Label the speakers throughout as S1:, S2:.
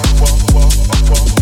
S1: walk, walk, walk, walk.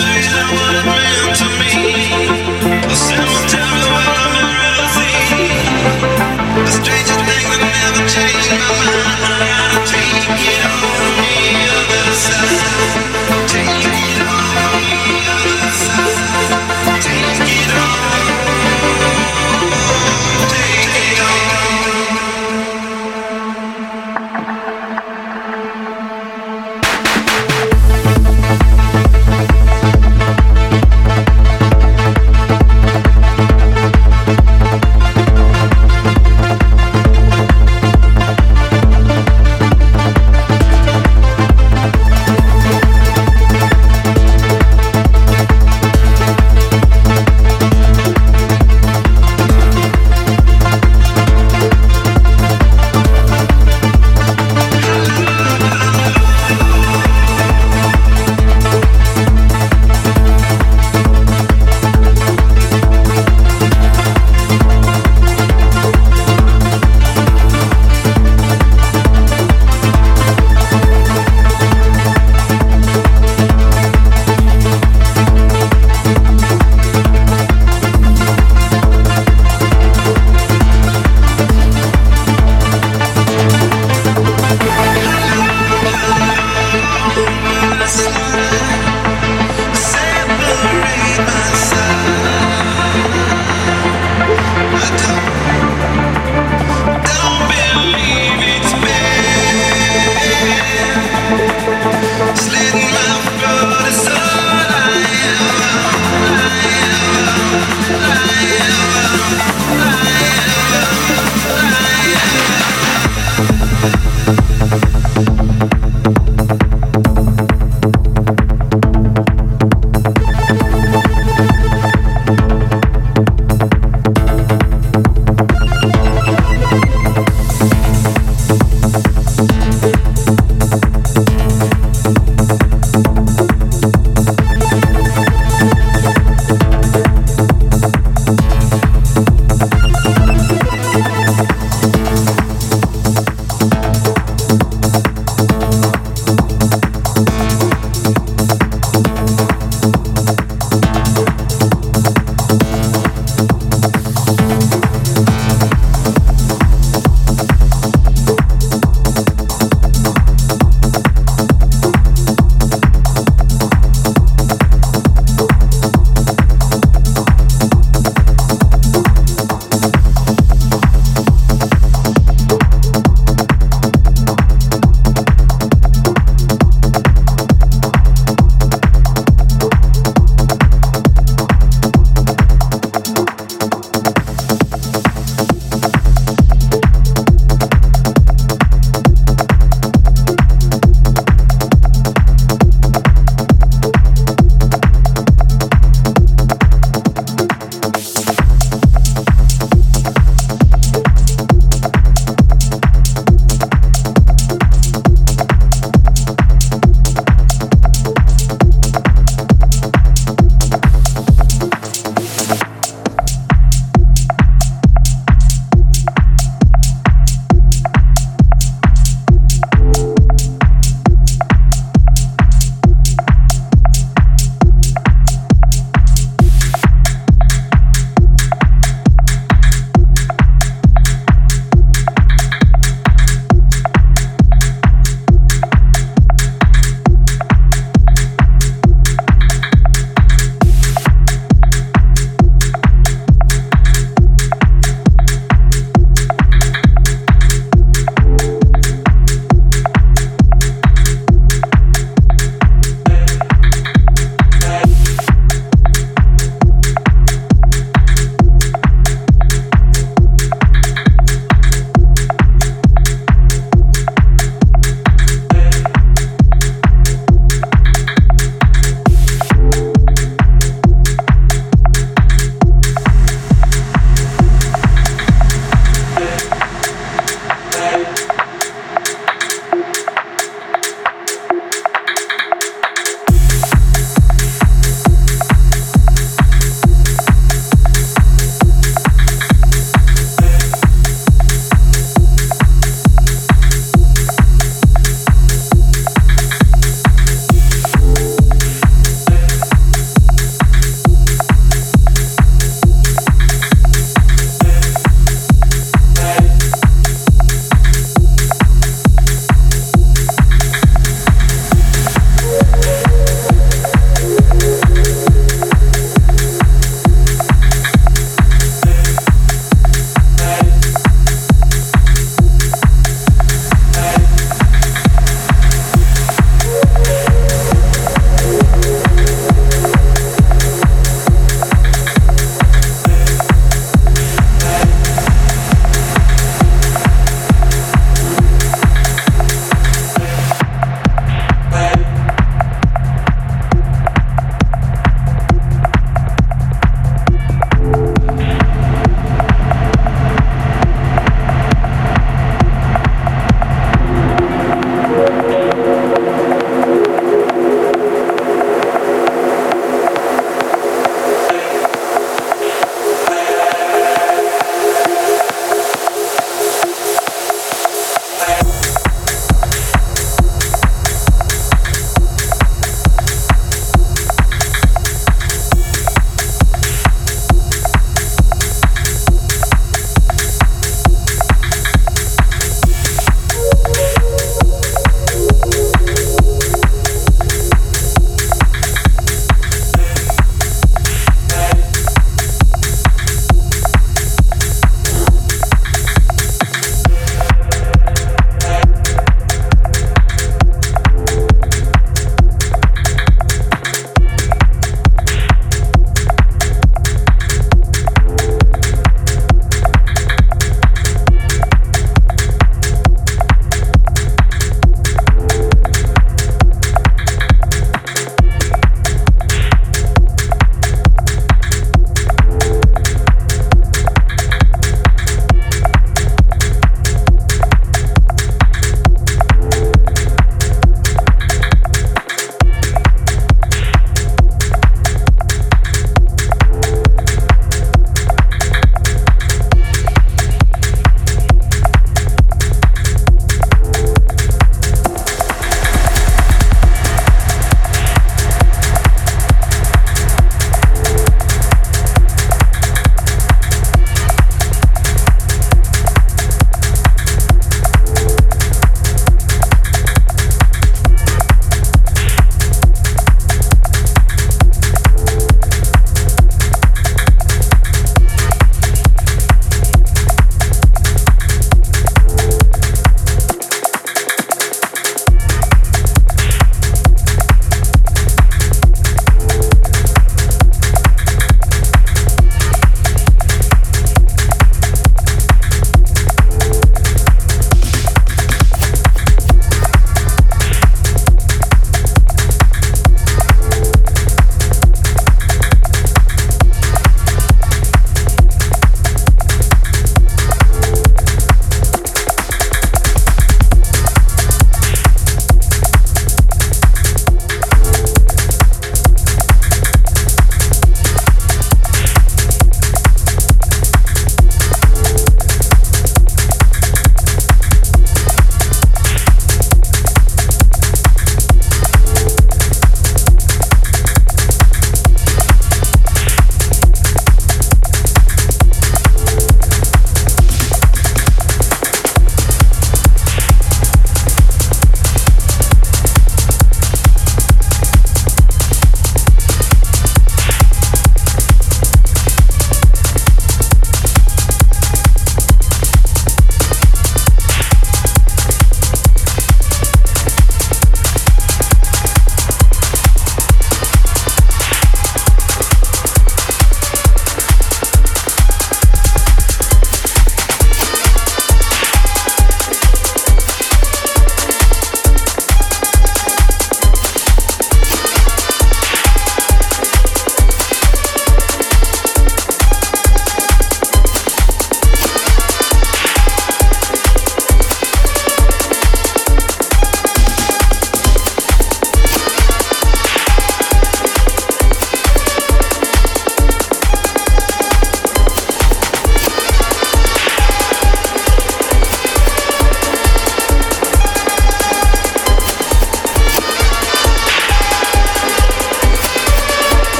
S1: say that what
S2: it meant to
S3: me.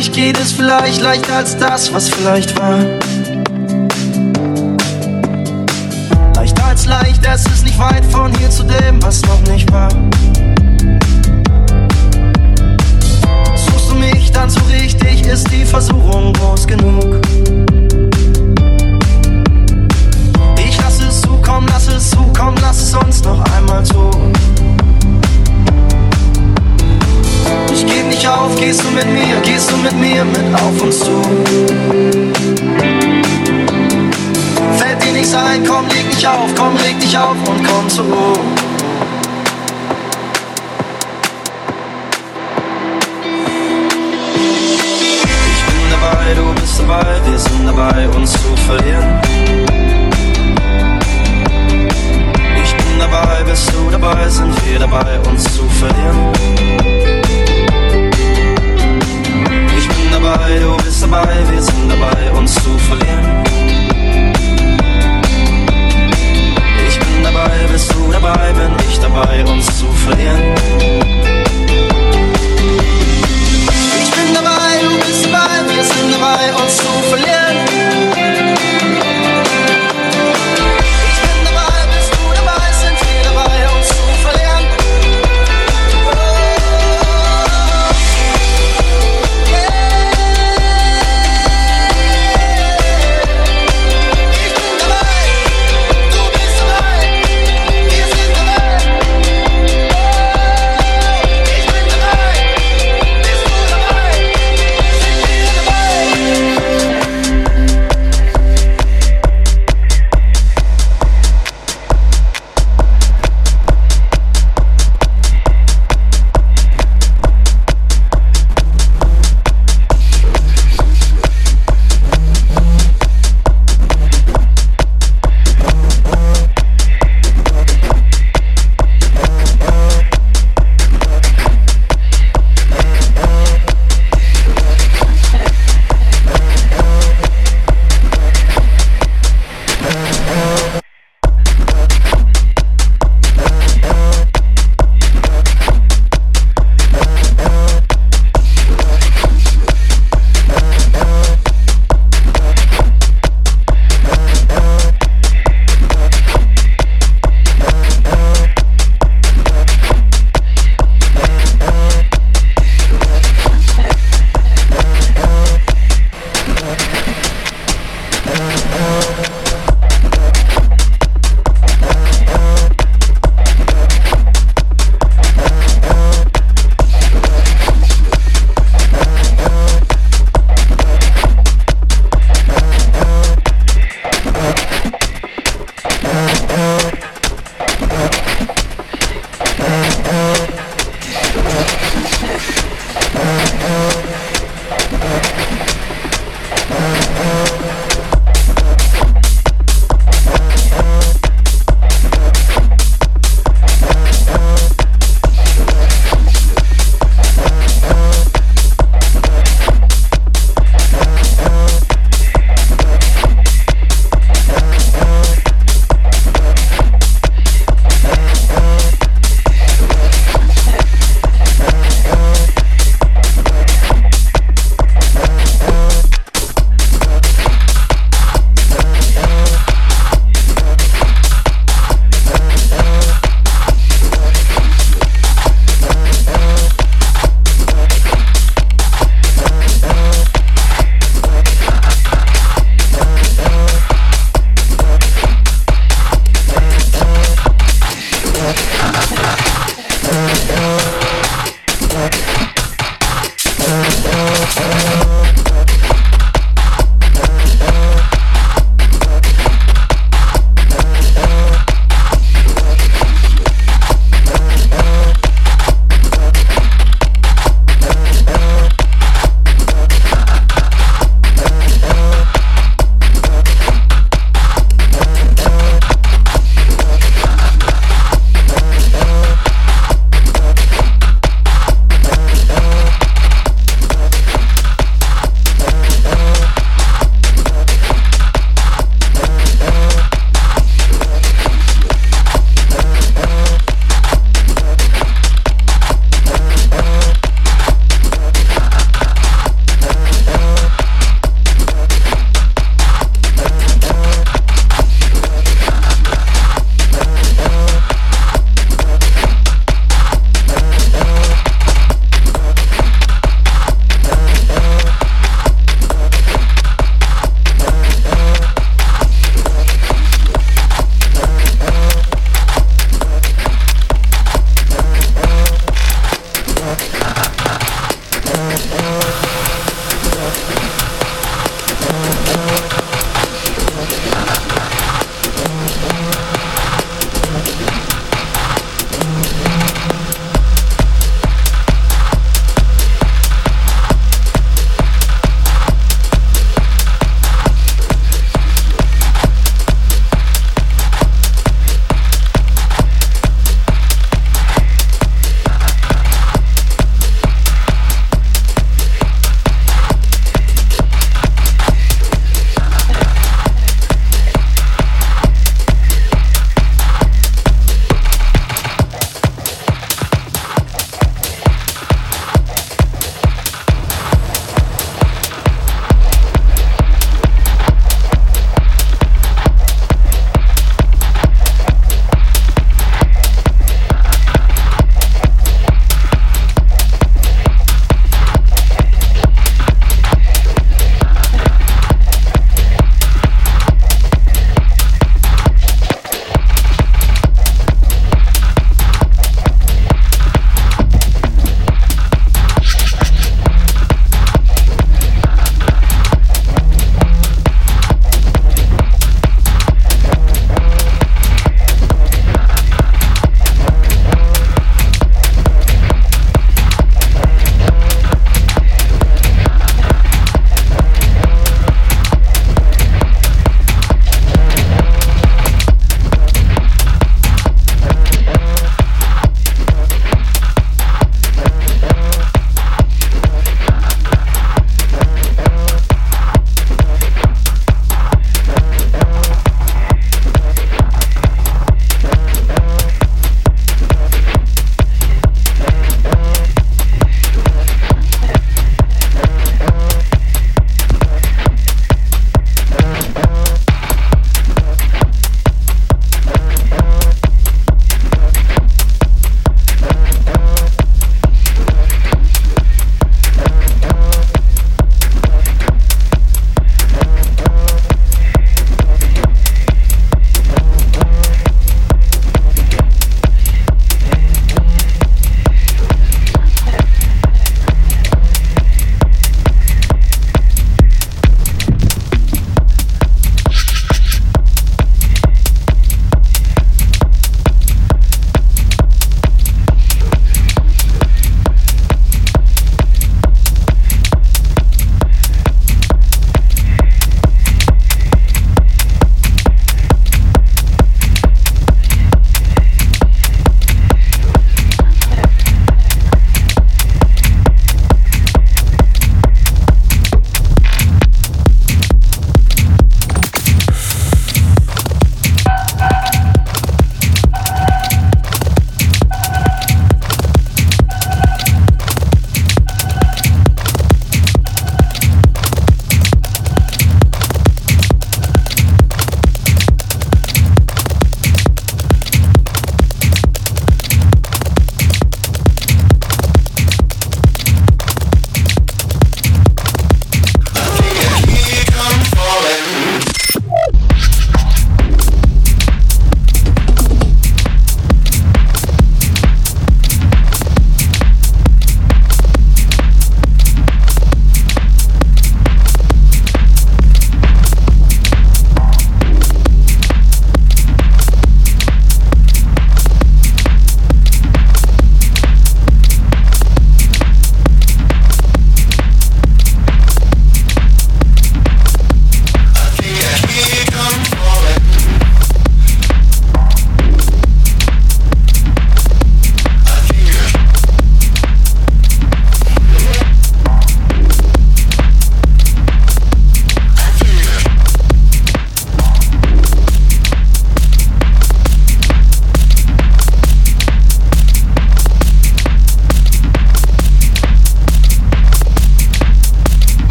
S3: Leichter als leicht geht es vielleicht, leichter als das, was vielleicht war. Leichter als leicht, es ist nicht weit von hier zu dem, was noch nicht war. Suchst du mich dann so richtig, ist die Versuchung groß genug. Ich lass es zukommen, lass es zukommen, lass es uns noch einmal tun. Ich geb nicht auf, gehst du mit mir, gehst du mit mir mit auf uns zu. Fällt dir nichts ein, komm, leg dich auf, komm, leg dich auf und komm Ruhe. Ich bin dabei, du bist dabei, wir sind dabei, uns zu verlieren. Ich bin dabei, bist du dabei, sind wir dabei, uns zu verlieren. Dabei, du bist dabei, wir sind dabei, uns zu verlieren. Ich bin dabei, bist du dabei, bin ich dabei, uns zu verlieren.